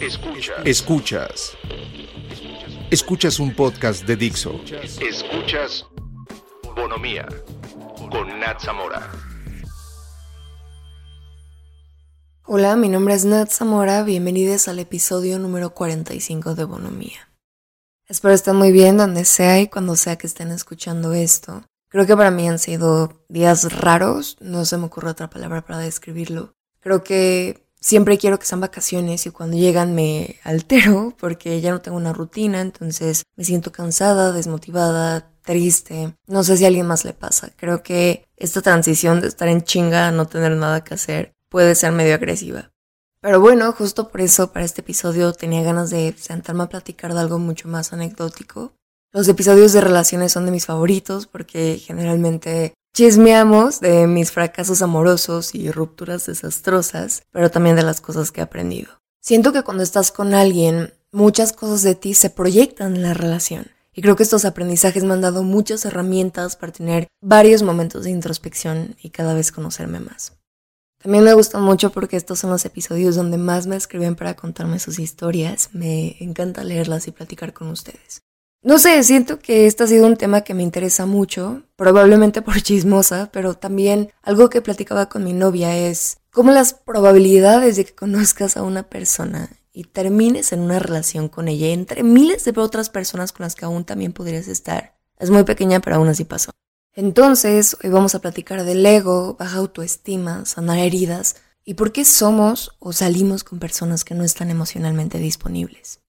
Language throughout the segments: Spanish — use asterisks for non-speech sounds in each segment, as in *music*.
Escuchas. Escuchas. Escuchas un podcast de Dixo. Escuchas Bonomía con Nat Zamora. Hola, mi nombre es Nat Zamora. Bienvenidos al episodio número 45 de Bonomía. Espero estén muy bien donde sea y cuando sea que estén escuchando esto. Creo que para mí han sido días raros, no se me ocurre otra palabra para describirlo. Creo que siempre quiero que sean vacaciones y cuando llegan me altero *laughs* porque ya no tengo una rutina, entonces me siento cansada, desmotivada, triste. No sé si a alguien más le pasa. Creo que esta transición de estar en chinga a no tener nada que hacer puede ser medio agresiva. Pero bueno, justo por eso para este episodio tenía ganas de sentarme a platicar de algo mucho más anecdótico. Los episodios de relaciones son de mis favoritos porque generalmente Chismeamos de mis fracasos amorosos y rupturas desastrosas, pero también de las cosas que he aprendido. Siento que cuando estás con alguien, muchas cosas de ti se proyectan en la relación. Y creo que estos aprendizajes me han dado muchas herramientas para tener varios momentos de introspección y cada vez conocerme más. También me gustan mucho porque estos son los episodios donde más me escriben para contarme sus historias. Me encanta leerlas y platicar con ustedes. No sé, siento que este ha sido un tema que me interesa mucho, probablemente por *laughs* chismosa, pero también algo que platicaba con mi novia es cómo las probabilidades de que conozcas a una persona y termines en una relación con ella entre miles de otras personas con las que aún también podrías estar es muy pequeña, pero aún así pasó. Entonces, hoy vamos a platicar del ego, baja autoestima, sanar heridas y por qué somos o salimos con personas que no están emocionalmente disponibles.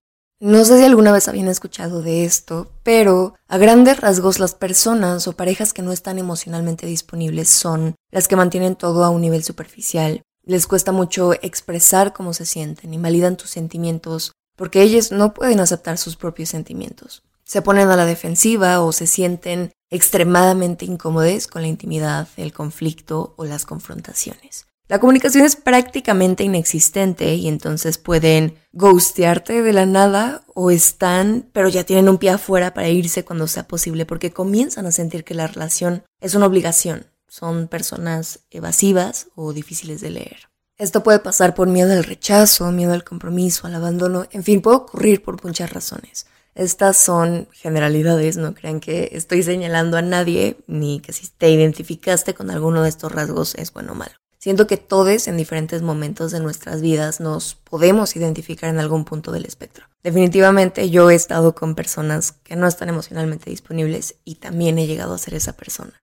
No sé si alguna vez habían escuchado de esto, pero a grandes rasgos las personas o parejas que no están emocionalmente disponibles son las que mantienen todo a un nivel superficial. Les cuesta mucho expresar cómo se sienten, invalidan tus sentimientos porque ellos no pueden aceptar sus propios sentimientos. Se ponen a la defensiva o se sienten extremadamente incómodos con la intimidad, el conflicto o las confrontaciones. La comunicación es prácticamente inexistente y entonces pueden ghostearte de la nada o están, pero ya tienen un pie afuera para irse cuando sea posible porque comienzan a sentir que la relación es una obligación. Son personas evasivas o difíciles de leer. Esto puede pasar por miedo al rechazo, miedo al compromiso, al abandono, en fin, puede ocurrir por muchas razones. Estas son generalidades, no crean que estoy señalando a nadie, ni que si te identificaste con alguno de estos rasgos es bueno o malo. Siento que todos en diferentes momentos de nuestras vidas nos podemos identificar en algún punto del espectro. Definitivamente yo he estado con personas que no están emocionalmente disponibles y también he llegado a ser esa persona.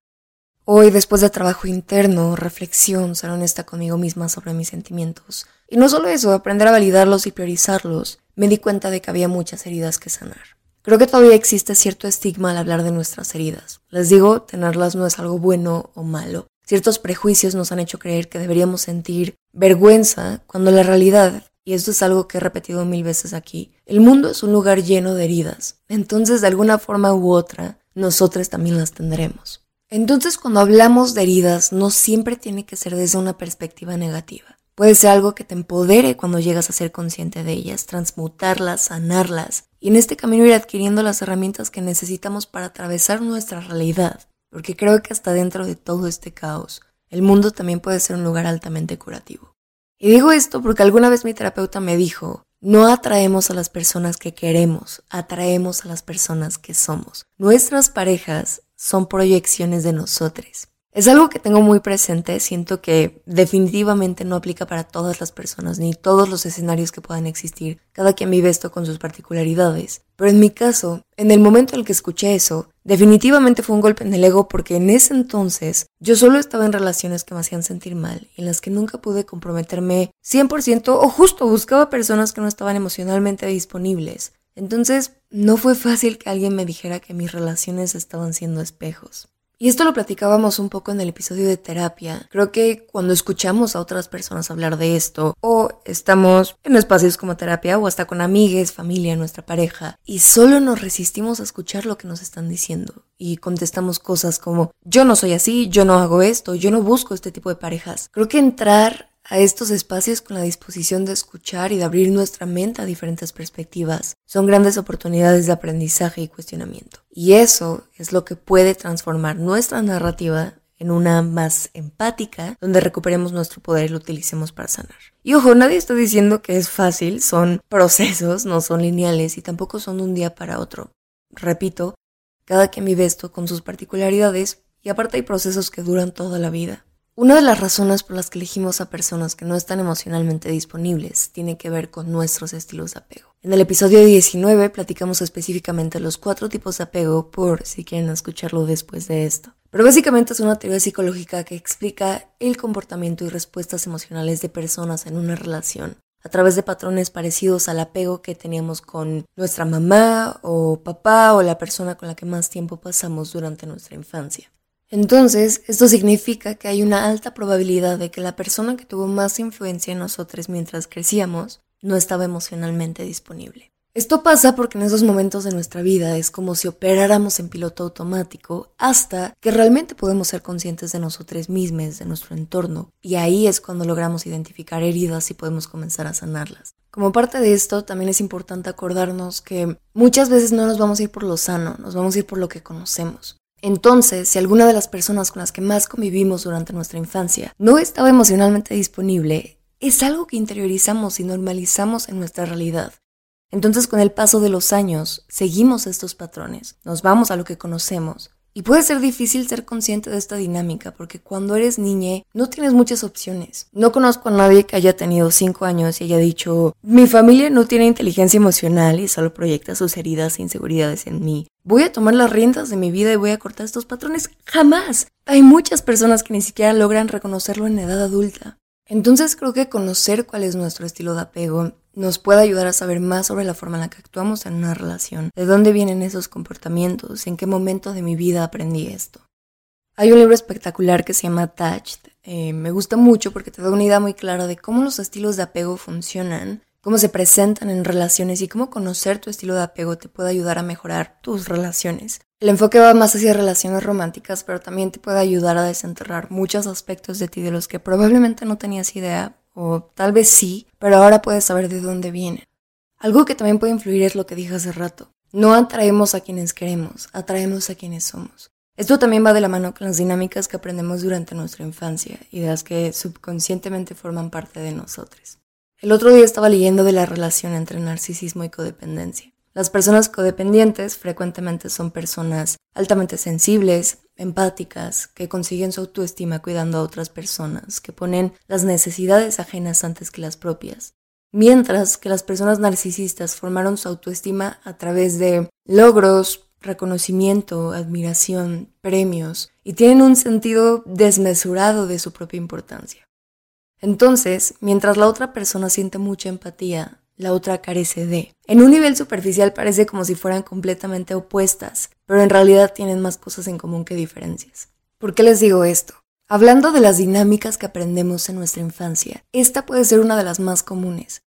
Hoy, después de trabajo interno, reflexión, ser honesta conmigo misma sobre mis sentimientos, y no solo eso, aprender a validarlos y priorizarlos, me di cuenta de que había muchas heridas que sanar. Creo que todavía existe cierto estigma al hablar de nuestras heridas. Les digo, tenerlas no es algo bueno o malo, Ciertos prejuicios nos han hecho creer que deberíamos sentir vergüenza cuando la realidad, y esto es algo que he repetido mil veces aquí, el mundo es un lugar lleno de heridas. Entonces, de alguna forma u otra, nosotros también las tendremos. Entonces, cuando hablamos de heridas, no siempre tiene que ser desde una perspectiva negativa. Puede ser algo que te empodere cuando llegas a ser consciente de ellas, transmutarlas, sanarlas, y en este camino ir adquiriendo las herramientas que necesitamos para atravesar nuestra realidad porque creo que hasta dentro de todo este caos, el mundo también puede ser un lugar altamente curativo. Y digo esto porque alguna vez mi terapeuta me dijo, no atraemos a las personas que queremos, atraemos a las personas que somos. Nuestras parejas son proyecciones de nosotros. Es algo que tengo muy presente, siento que definitivamente no aplica para todas las personas ni todos los escenarios que puedan existir, cada quien vive esto con sus particularidades. Pero en mi caso, en el momento en el que escuché eso, definitivamente fue un golpe en el ego porque en ese entonces yo solo estaba en relaciones que me hacían sentir mal, en las que nunca pude comprometerme 100% o justo buscaba personas que no estaban emocionalmente disponibles. Entonces, no fue fácil que alguien me dijera que mis relaciones estaban siendo espejos. Y esto lo platicábamos un poco en el episodio de terapia. Creo que cuando escuchamos a otras personas hablar de esto, o estamos en espacios como terapia, o hasta con amigues, familia, nuestra pareja, y solo nos resistimos a escuchar lo que nos están diciendo, y contestamos cosas como, yo no soy así, yo no hago esto, yo no busco este tipo de parejas. Creo que entrar a estos espacios con la disposición de escuchar y de abrir nuestra mente a diferentes perspectivas. Son grandes oportunidades de aprendizaje y cuestionamiento. Y eso es lo que puede transformar nuestra narrativa en una más empática, donde recuperemos nuestro poder y lo utilicemos para sanar. Y ojo, nadie está diciendo que es fácil, son procesos, no son lineales y tampoco son de un día para otro. Repito, cada quien vive esto con sus particularidades y aparte hay procesos que duran toda la vida. Una de las razones por las que elegimos a personas que no están emocionalmente disponibles tiene que ver con nuestros estilos de apego. En el episodio 19 platicamos específicamente los cuatro tipos de apego por si quieren escucharlo después de esto. Pero básicamente es una teoría psicológica que explica el comportamiento y respuestas emocionales de personas en una relación a través de patrones parecidos al apego que teníamos con nuestra mamá o papá o la persona con la que más tiempo pasamos durante nuestra infancia. Entonces, esto significa que hay una alta probabilidad de que la persona que tuvo más influencia en nosotros mientras crecíamos no estaba emocionalmente disponible. Esto pasa porque en esos momentos de nuestra vida es como si operáramos en piloto automático hasta que realmente podemos ser conscientes de nosotros mismos, de nuestro entorno, y ahí es cuando logramos identificar heridas y podemos comenzar a sanarlas. Como parte de esto, también es importante acordarnos que muchas veces no nos vamos a ir por lo sano, nos vamos a ir por lo que conocemos. Entonces, si alguna de las personas con las que más convivimos durante nuestra infancia no estaba emocionalmente disponible, es algo que interiorizamos y normalizamos en nuestra realidad. Entonces, con el paso de los años, seguimos estos patrones, nos vamos a lo que conocemos. Y puede ser difícil ser consciente de esta dinámica porque cuando eres niña no tienes muchas opciones. No conozco a nadie que haya tenido 5 años y haya dicho, mi familia no tiene inteligencia emocional y solo proyecta sus heridas e inseguridades en mí voy a tomar las riendas de mi vida y voy a cortar estos patrones. Jamás. Hay muchas personas que ni siquiera logran reconocerlo en edad adulta. Entonces creo que conocer cuál es nuestro estilo de apego nos puede ayudar a saber más sobre la forma en la que actuamos en una relación, de dónde vienen esos comportamientos, en qué momento de mi vida aprendí esto. Hay un libro espectacular que se llama Attached. Eh, me gusta mucho porque te da una idea muy clara de cómo los estilos de apego funcionan cómo se presentan en relaciones y cómo conocer tu estilo de apego te puede ayudar a mejorar tus relaciones. El enfoque va más hacia relaciones románticas, pero también te puede ayudar a desenterrar muchos aspectos de ti de los que probablemente no tenías idea, o tal vez sí, pero ahora puedes saber de dónde vienen. Algo que también puede influir es lo que dije hace rato. No atraemos a quienes queremos, atraemos a quienes somos. Esto también va de la mano con las dinámicas que aprendemos durante nuestra infancia, ideas que subconscientemente forman parte de nosotros. El otro día estaba leyendo de la relación entre narcisismo y codependencia. Las personas codependientes frecuentemente son personas altamente sensibles, empáticas, que consiguen su autoestima cuidando a otras personas, que ponen las necesidades ajenas antes que las propias. Mientras que las personas narcisistas formaron su autoestima a través de logros, reconocimiento, admiración, premios, y tienen un sentido desmesurado de su propia importancia. Entonces, mientras la otra persona siente mucha empatía, la otra carece de. En un nivel superficial parece como si fueran completamente opuestas, pero en realidad tienen más cosas en común que diferencias. ¿Por qué les digo esto? Hablando de las dinámicas que aprendemos en nuestra infancia, esta puede ser una de las más comunes.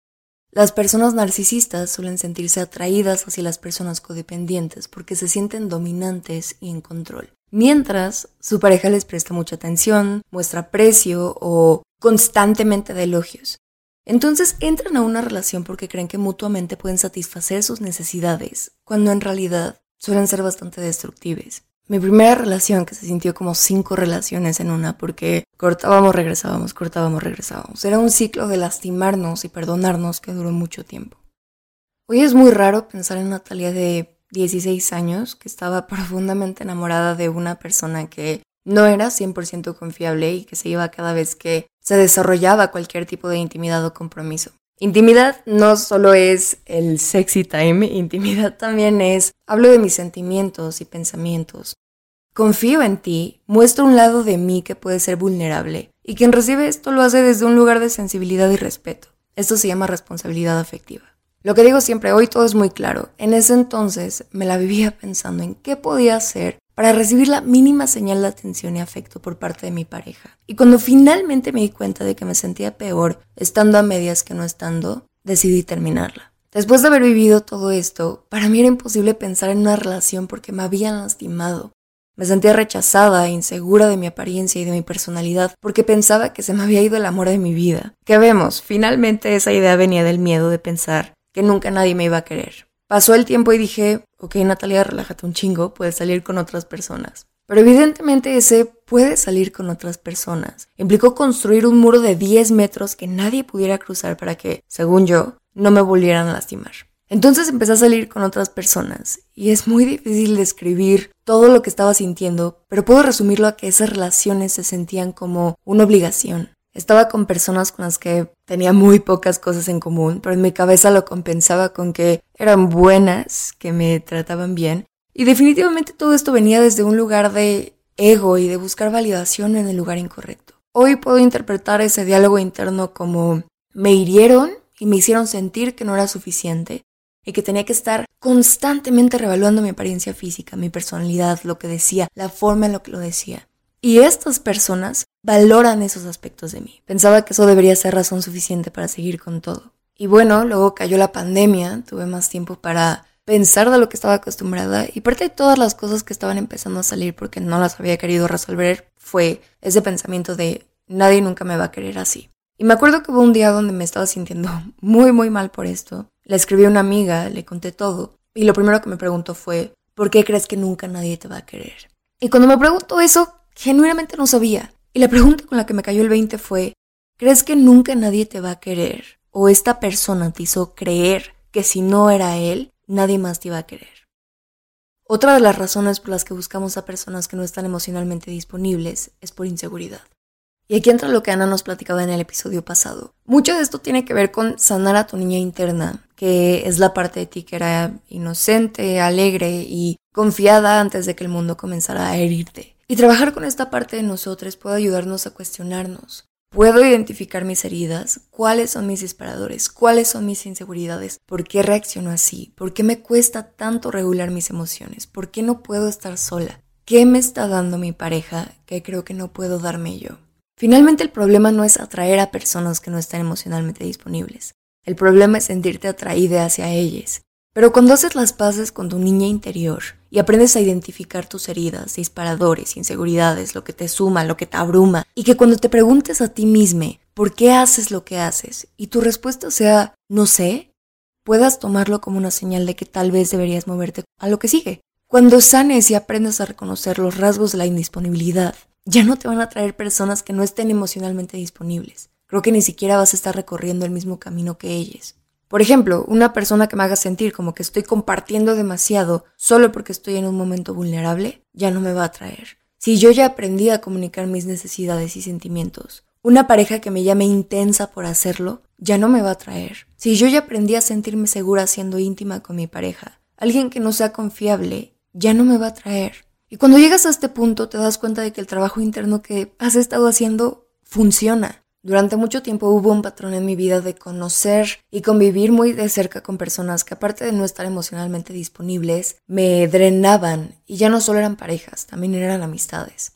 Las personas narcisistas suelen sentirse atraídas hacia las personas codependientes porque se sienten dominantes y en control. Mientras su pareja les presta mucha atención, muestra aprecio o constantemente de elogios. Entonces entran a una relación porque creen que mutuamente pueden satisfacer sus necesidades, cuando en realidad suelen ser bastante destructives. Mi primera relación, que se sintió como cinco relaciones en una, porque cortábamos, regresábamos, cortábamos, regresábamos. Era un ciclo de lastimarnos y perdonarnos que duró mucho tiempo. Hoy es muy raro pensar en Natalia de 16 años, que estaba *laughs* profundamente enamorada de una persona que no era 100% confiable y que se iba cada vez que se desarrollaba cualquier tipo de intimidad o compromiso. Intimidad no solo es el sexy time, *laughs* intimidad también es hablo de mis sentimientos y pensamientos. Confío en ti, muestro un lado de mí que puede ser vulnerable y quien recibe esto lo hace desde un lugar de sensibilidad y respeto. Esto se llama responsabilidad afectiva. Lo que digo siempre, hoy todo es muy claro. En ese entonces me la vivía *laughs* pensando en qué podía hacer para recibir la mínima señal de atención y afecto por parte de mi pareja. Y cuando finalmente me di cuenta de que me sentía peor estando a medias que no estando, decidí terminarla. Después de haber vivido todo esto, para mí era imposible pensar en una relación porque me habían lastimado. Me sentía rechazada e insegura de mi apariencia y de mi personalidad porque pensaba que se me había ido el amor de mi vida. ¿Qué vemos? Finalmente esa idea venía del miedo de pensar que nunca nadie me iba a querer. Pasó el tiempo y dije, ok Natalia, relájate un chingo, puedes salir con otras personas. Pero evidentemente ese puede salir con otras personas. Implicó construir un muro de 10 metros que nadie pudiera cruzar para que, según yo, no me volvieran a lastimar. Entonces empecé a salir con otras personas y es muy difícil describir todo lo que estaba sintiendo, pero puedo resumirlo a que esas relaciones se sentían como una obligación. Estaba con personas con las que tenía muy pocas cosas en común, pero en mi cabeza lo compensaba con que eran buenas, que me trataban bien. Y definitivamente todo esto venía desde un lugar de ego y de buscar validación en el lugar incorrecto. Hoy puedo interpretar ese diálogo interno como me hirieron y me hicieron sentir que no era suficiente y que tenía que estar constantemente revaluando mi apariencia física, mi personalidad, lo que decía, la forma en la que lo decía. Y estas personas valoran esos aspectos de mí. Pensaba que eso debería ser razón suficiente para seguir con todo. Y bueno, luego cayó la pandemia, tuve más tiempo para pensar de lo que estaba acostumbrada y parte de todas las cosas que estaban empezando a salir porque no las había querido resolver fue ese pensamiento de nadie nunca me va a querer así. Y me acuerdo que hubo un día donde me estaba sintiendo *laughs* muy muy mal por esto. Le escribí a una amiga, le conté todo y lo primero que me preguntó fue ¿por qué crees que nunca nadie te va a querer? Y cuando me preguntó eso, genuinamente no sabía. Y la pregunta con la que me cayó el 20 fue, ¿crees que nunca nadie te va a querer? ¿O esta persona te hizo creer que si no era él, nadie más te iba a querer? Otra de las razones por las que buscamos a personas que no están emocionalmente disponibles es por inseguridad. Y aquí entra lo que Ana nos platicaba en el episodio pasado. Mucho de esto tiene que ver con sanar a tu niña interna, que es la parte de ti que era inocente, alegre y confiada antes de que el mundo comenzara a herirte. Y trabajar con esta parte de nosotros puede ayudarnos a cuestionarnos. Puedo identificar mis heridas, cuáles son mis disparadores, cuáles son mis inseguridades, por qué reacciono así, por qué me cuesta tanto regular mis emociones, por qué no puedo estar sola, qué me está dando mi pareja que creo que no puedo darme yo. Finalmente el problema no es atraer a personas que no están emocionalmente disponibles. El problema es sentirte atraída hacia ellas. Pero cuando haces las paces con tu niña interior y aprendes a identificar tus heridas, disparadores, inseguridades, lo que te suma, lo que te abruma, y que cuando te preguntes a ti misma por qué haces lo que haces y tu respuesta sea no sé, puedas tomarlo como una señal de que tal vez deberías moverte a lo que sigue. Cuando sanes y aprendas a reconocer los rasgos de la indisponibilidad, ya no te van a traer personas que no estén emocionalmente disponibles. Creo que ni siquiera vas a estar recorriendo el mismo camino que ellas. Por ejemplo, una persona que me haga sentir como que estoy compartiendo demasiado solo porque estoy en un momento vulnerable, ya no me va a atraer. Si yo ya aprendí a comunicar mis necesidades y sentimientos, una pareja que me llame intensa por hacerlo, ya no me va a atraer. Si yo ya aprendí a sentirme segura siendo íntima con mi pareja, alguien que no sea confiable, ya no me va a atraer. Y cuando llegas a este punto te das cuenta de que el trabajo interno que has estado haciendo funciona. Durante mucho tiempo hubo un patrón en mi vida de conocer y convivir muy de cerca con personas que aparte de no estar emocionalmente disponibles, me drenaban y ya no solo eran parejas, también eran amistades.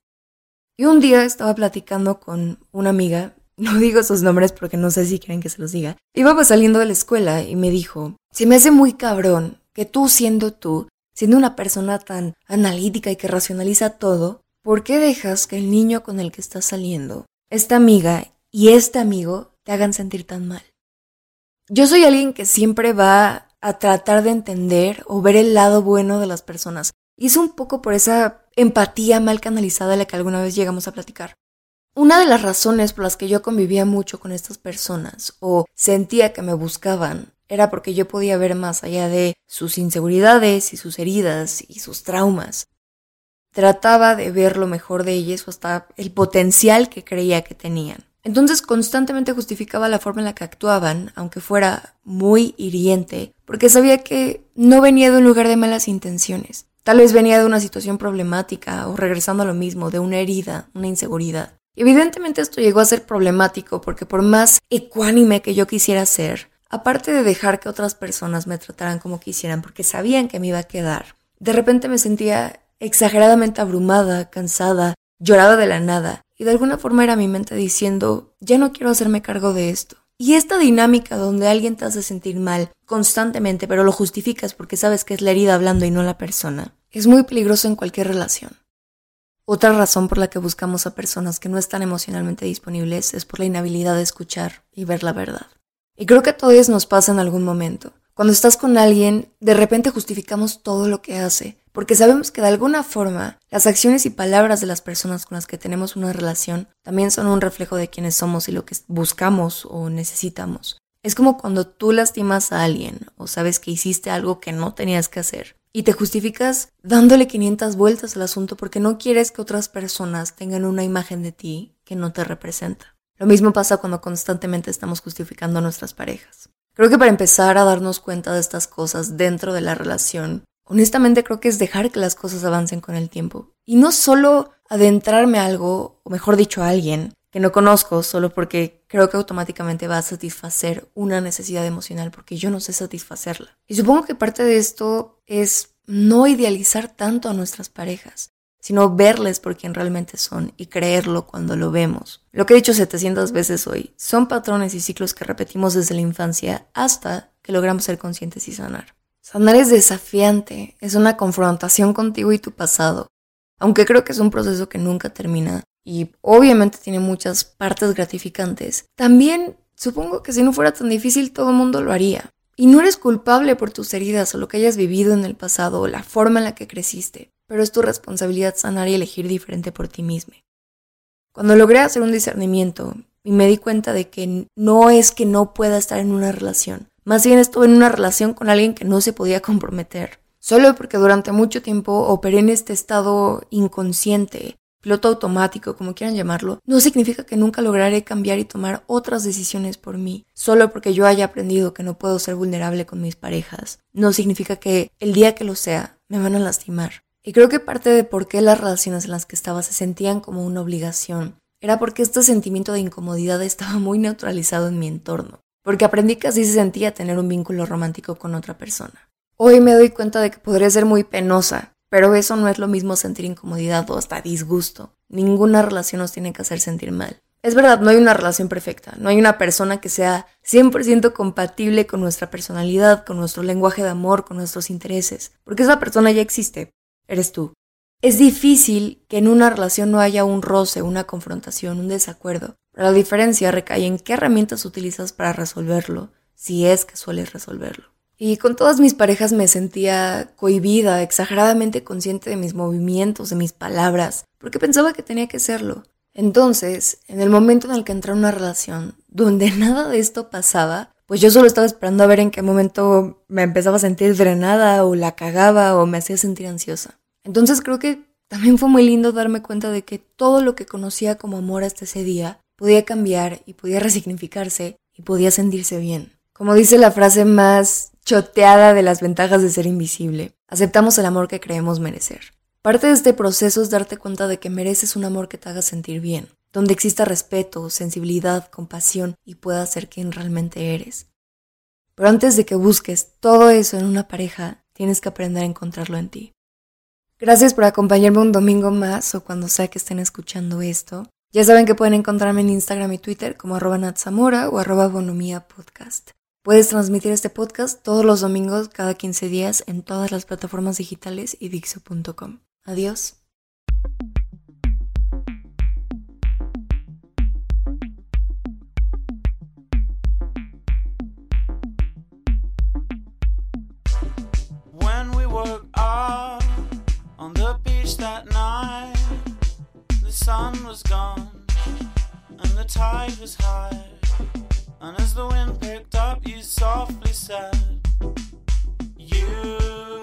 Y un día estaba platicando con una amiga, *laughs* no digo sus nombres porque no sé si quieren que se los diga, íbamos saliendo de la escuela y me dijo, se me hace muy cabrón que tú siendo tú, siendo una persona tan analítica y que racionaliza todo, ¿por qué dejas que el niño con el que estás saliendo, esta amiga y este amigo te hagan sentir tan mal. Yo soy alguien que siempre va a tratar de entender o ver el lado bueno de las personas. Y es un poco por esa empatía mal canalizada de la que alguna vez llegamos a platicar. Una de las razones por las que yo convivía mucho con estas personas o sentía que me buscaban era porque yo podía ver más allá de sus inseguridades y sus heridas y sus traumas. Trataba de ver lo mejor de ellas o hasta el potencial que creía que tenían. Entonces constantemente justificaba la forma en la que actuaban, aunque fuera muy hiriente, porque sabía que no venía de un lugar de malas intenciones. Tal vez venía de una situación problemática o regresando a lo mismo, de una herida, una inseguridad. Evidentemente esto llegó a ser problemático porque por más ecuánime que yo quisiera ser, aparte de dejar que otras personas me trataran como quisieran porque sabían que me iba a quedar, de repente me sentía exageradamente abrumada, cansada, lloraba de la nada y de alguna forma era mi mente diciendo, ya no quiero hacerme cargo de esto. Y esta dinámica donde alguien te hace sentir mal constantemente, pero lo justificas porque sabes que es la herida hablando y no la persona, es muy peligroso en cualquier relación. Otra razón por la que buscamos a personas que no están emocionalmente disponibles es por la inhabilidad de escuchar y ver la verdad. Y creo que a todos nos pasa en algún momento. Cuando estás con alguien, de repente justificamos todo lo que hace, porque sabemos que de alguna forma las acciones y palabras de las personas con las que tenemos una relación también son un reflejo de quiénes somos y lo que buscamos o necesitamos. Es como cuando tú lastimas a alguien o sabes que hiciste algo que no tenías que hacer y te justificas dándole 500 vueltas al asunto porque no quieres que otras personas tengan una imagen de ti que no te representa. Lo mismo pasa cuando constantemente estamos justificando a nuestras parejas. Creo que para empezar a darnos cuenta de estas cosas dentro de la relación Honestamente creo que es dejar que las cosas avancen con el tiempo. Y no solo adentrarme a algo, o mejor dicho a alguien, que no conozco solo porque creo que automáticamente va a satisfacer una necesidad emocional porque yo no sé satisfacerla. Y supongo que parte de esto es no idealizar tanto a nuestras parejas, sino verles por quien realmente son y creerlo cuando lo vemos. Lo que he dicho 700 veces hoy, son patrones y ciclos que repetimos desde la infancia hasta que logramos ser conscientes y sanar. Sanar es desafiante, es una confrontación contigo y tu pasado, aunque creo que es un proceso que nunca termina y obviamente tiene muchas partes gratificantes. También supongo que si no fuera tan difícil todo el mundo lo haría. Y no eres culpable por tus heridas o lo que hayas vivido en el pasado o la forma en la que creciste, pero es tu responsabilidad sanar y elegir diferente por ti mismo. Cuando logré hacer un discernimiento y me di cuenta de que no es que no pueda estar en una relación, más bien estuve en una relación con alguien que no se podía comprometer, solo porque durante mucho tiempo operé en este estado inconsciente, piloto automático, como quieran llamarlo, no significa que nunca lograré cambiar y tomar otras decisiones por mí. Solo porque yo haya aprendido que no puedo ser vulnerable con mis parejas, no significa que el día que lo sea me van a lastimar. Y creo que parte de por qué las relaciones en las que estaba se sentían como una obligación era porque este sentimiento de incomodidad estaba muy neutralizado en mi entorno porque aprendí que así se sentía tener un vínculo romántico con otra persona. Hoy me doy cuenta de que podría ser muy penosa, pero eso no es lo mismo sentir incomodidad o hasta disgusto. Ninguna relación nos tiene que hacer sentir mal. Es verdad, no hay una relación perfecta, no hay una persona que sea 100% compatible con nuestra personalidad, con nuestro lenguaje de amor, con nuestros intereses, porque esa persona ya existe, eres tú. Es difícil que en una relación no haya un roce, una confrontación, un desacuerdo, pero la diferencia recae en qué herramientas utilizas para resolverlo, si es que sueles resolverlo. Y con todas mis parejas me sentía cohibida, exageradamente consciente de mis movimientos, de mis palabras, porque pensaba que tenía que serlo. Entonces, en el momento en el que entré en una relación donde *laughs* nada de esto pasaba, pues yo solo estaba esperando a ver en qué momento me empezaba a sentir drenada o la cagaba o me hacía sentir ansiosa. Entonces creo que también fue muy lindo darme cuenta de que todo lo que conocía como amor hasta ese día podía cambiar y podía resignificarse y podía sentirse bien. Como dice la frase más choteada de las ventajas de ser invisible, aceptamos el amor que creemos merecer. Parte de este proceso es darte cuenta de que mereces un amor que te haga sentir bien, donde exista respeto, sensibilidad, compasión y puedas ser quien realmente eres. Pero antes de que busques todo eso en una pareja, tienes que aprender a encontrarlo en ti. Gracias por acompañarme un domingo más o cuando sea que estén escuchando esto. Ya saben que pueden encontrarme en Instagram y Twitter como arroba natzamora o arroba bonomía podcast. Puedes transmitir este podcast todos los domingos cada 15 días en todas las plataformas digitales y dixo.com. Adiós. Sun was gone and the tide was high. And as the wind picked up, you softly said, You've